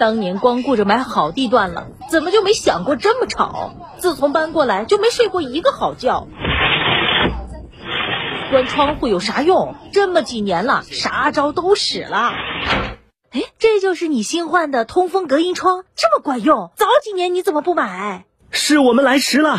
当年光顾着买好地段了，怎么就没想过这么吵？自从搬过来就没睡过一个好觉。关窗户有啥用？这么几年了，啥招都使了。哎，这就是你新换的通风隔音窗，这么管用？早几年你怎么不买？是我们来迟了。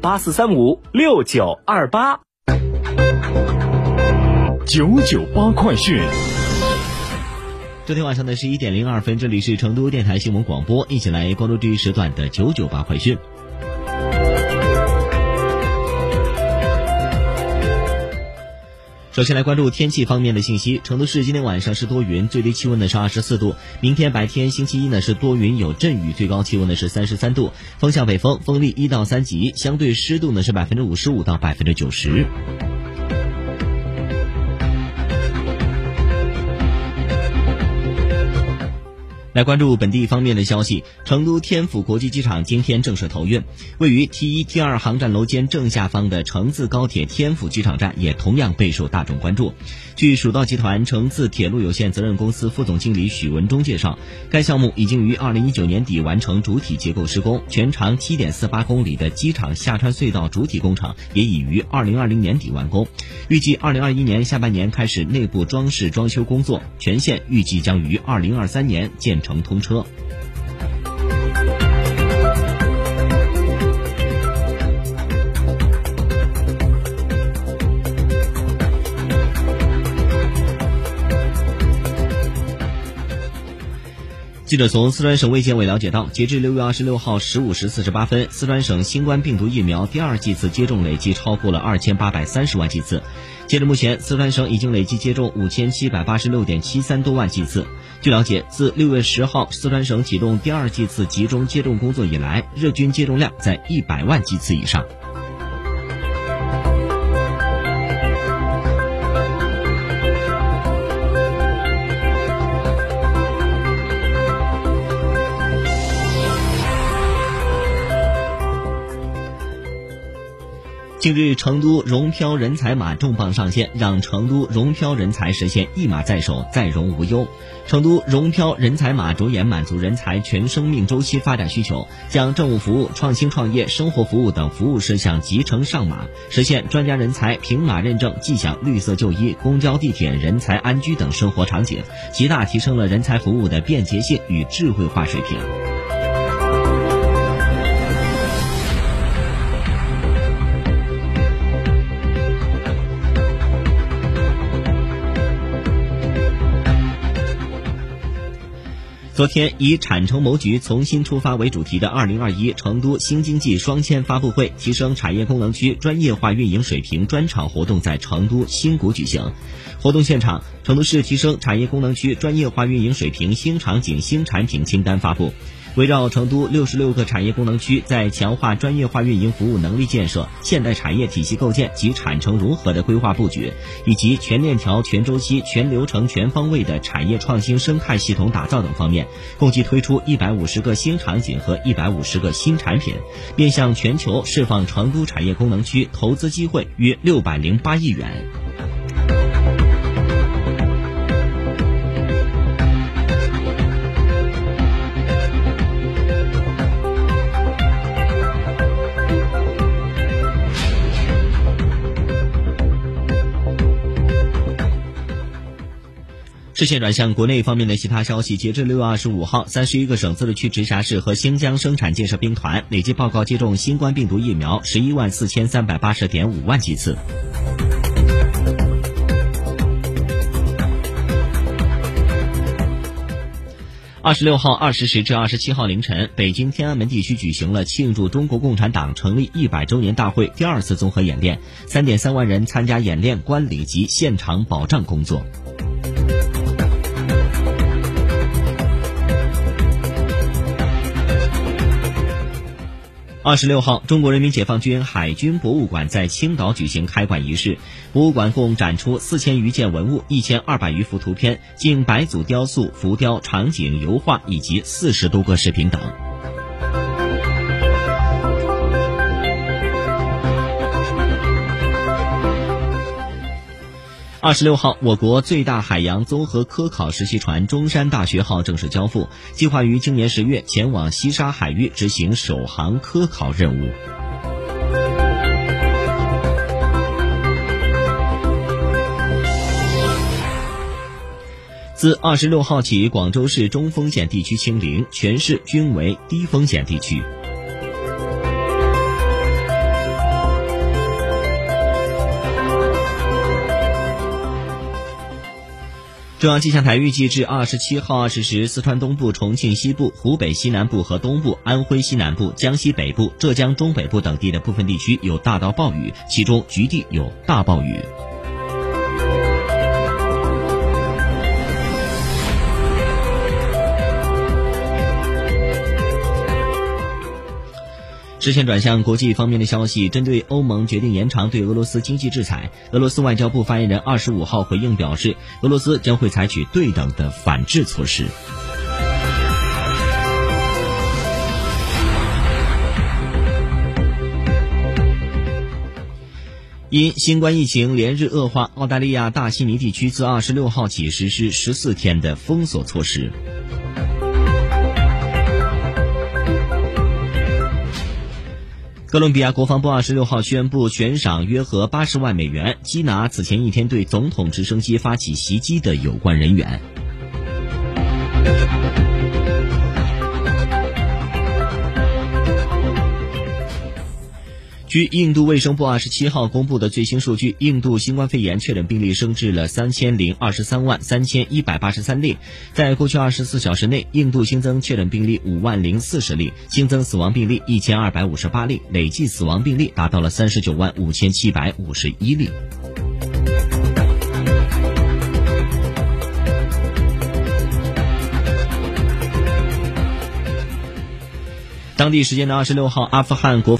八四三五六九二八，九九八快讯。昨天晚上的十一点零二分，这里是成都电台新闻广播，一起来关注这一时段的九九八快讯。首先来关注天气方面的信息。成都市今天晚上是多云，最低气温呢是二十四度。明天白天星期一呢是多云有阵雨，最高气温呢是三十三度，风向北风，风力一到三级，相对湿度呢是百分之五十五到百分之九十。来关注本地方面的消息，成都天府国际机场今天正式投运，位于 T 一、T 二航站楼间正下方的成自高铁天府机场站也同样备受大众关注。据蜀道集团成自铁路有限责任公司副总经理许文忠介绍，该项目已经于二零一九年底完成主体结构施工，全长七点四八公里的机场下穿隧道主体工程也已于二零二零年底完工，预计二零二一年下半年开始内部装饰装修工作，全线预计将于二零二三年建。成通车。记者从四川省卫健委了解到，截至六月二十六号十五时四十八分，四川省新冠病毒疫苗第二剂次接种累计超过了二千八百三十万剂次。截至目前，四川省已经累计接种五千七百八十六点七三多万剂次。据了解，自六月十号四川省启动第二剂次集中接种工作以来，日均接种量在一百万剂次以上。近日，成都融漂人才码重磅上线，让成都融漂人才实现一码在手，再融无忧。成都融漂人才码着眼满足人才全生命周期发展需求，将政务服务、创新创业、生活服务等服务事项集成上码，实现专家人才平码认证，即享绿色就医、公交地铁人才安居等生活场景，极大提升了人才服务的便捷性与智慧化水平。昨天，以“产城谋局从新出发”为主题的二零二一成都新经济双千发布会提升产业功能区专业化运营水平专场活动在成都新谷举行。活动现场，成都市提升产业功能区专业化运营水平新场景新产品清单发布。围绕成都六十六个产业功能区在强化专业化运营服务能力建设、现代产业体系构建及产城融合的规划布局，以及全链条、全周期、全流程、全方位的产业创新生态系统打造等方面，共计推出一百五十个新场景和一百五十个新产品，面向全球释放成都产业功能区投资机会约六百零八亿元。视线转向国内方面的其他消息，截至六月二十五号，三十一个省、自治区、直辖市和新疆生产建设兵团累计报告接种新冠病毒疫苗十一万四千三百八十点五万剂次。二十六号二十时至二十七号凌晨，北京天安门地区举行了庆祝中国共产党成立一百周年大会第二次综合演练，三点三万人参加演练观礼及现场保障工作。二十六号，中国人民解放军海军博物馆在青岛举行开馆仪式。博物馆共展出四千余件文物、一千二百余幅图片、近百组雕塑、浮雕、场景、油画以及四十多个视频等。二十六号，我国最大海洋综合科考实习船“中山大学号”正式交付，计划于今年十月前往西沙海域执行首航科考任务。自二十六号起，广州市中风险地区清零，全市均为低风险地区。中央气象台预计，至二十七号二十时，四川东部、重庆西部、湖北西南部和东部、安徽西南部、江西北部、浙江中北部等地的部分地区有大到暴雨，其中局地有大暴雨。视线转向国际方面的消息，针对欧盟决定延长对俄罗斯经济制裁，俄罗斯外交部发言人二十五号回应表示，俄罗斯将会采取对等的反制措施。因新冠疫情连日恶化，澳大利亚大悉尼地区自二十六号起实施十四天的封锁措施。哥伦比亚国防部二十六号宣布悬赏约合八十万美元缉拿此前一天对总统直升机发起袭击的有关人员。据印度卫生部二十七号公布的最新数据，印度新冠肺炎确诊病例升至了三千零二十三万三千一百八十三例。在过去二十四小时内，印度新增确诊病例五万零四十例，新增死亡病例一千二百五十八例，累计死亡病例达到了三十九万五千七百五十一例。当地时间的二十六号，阿富汗国。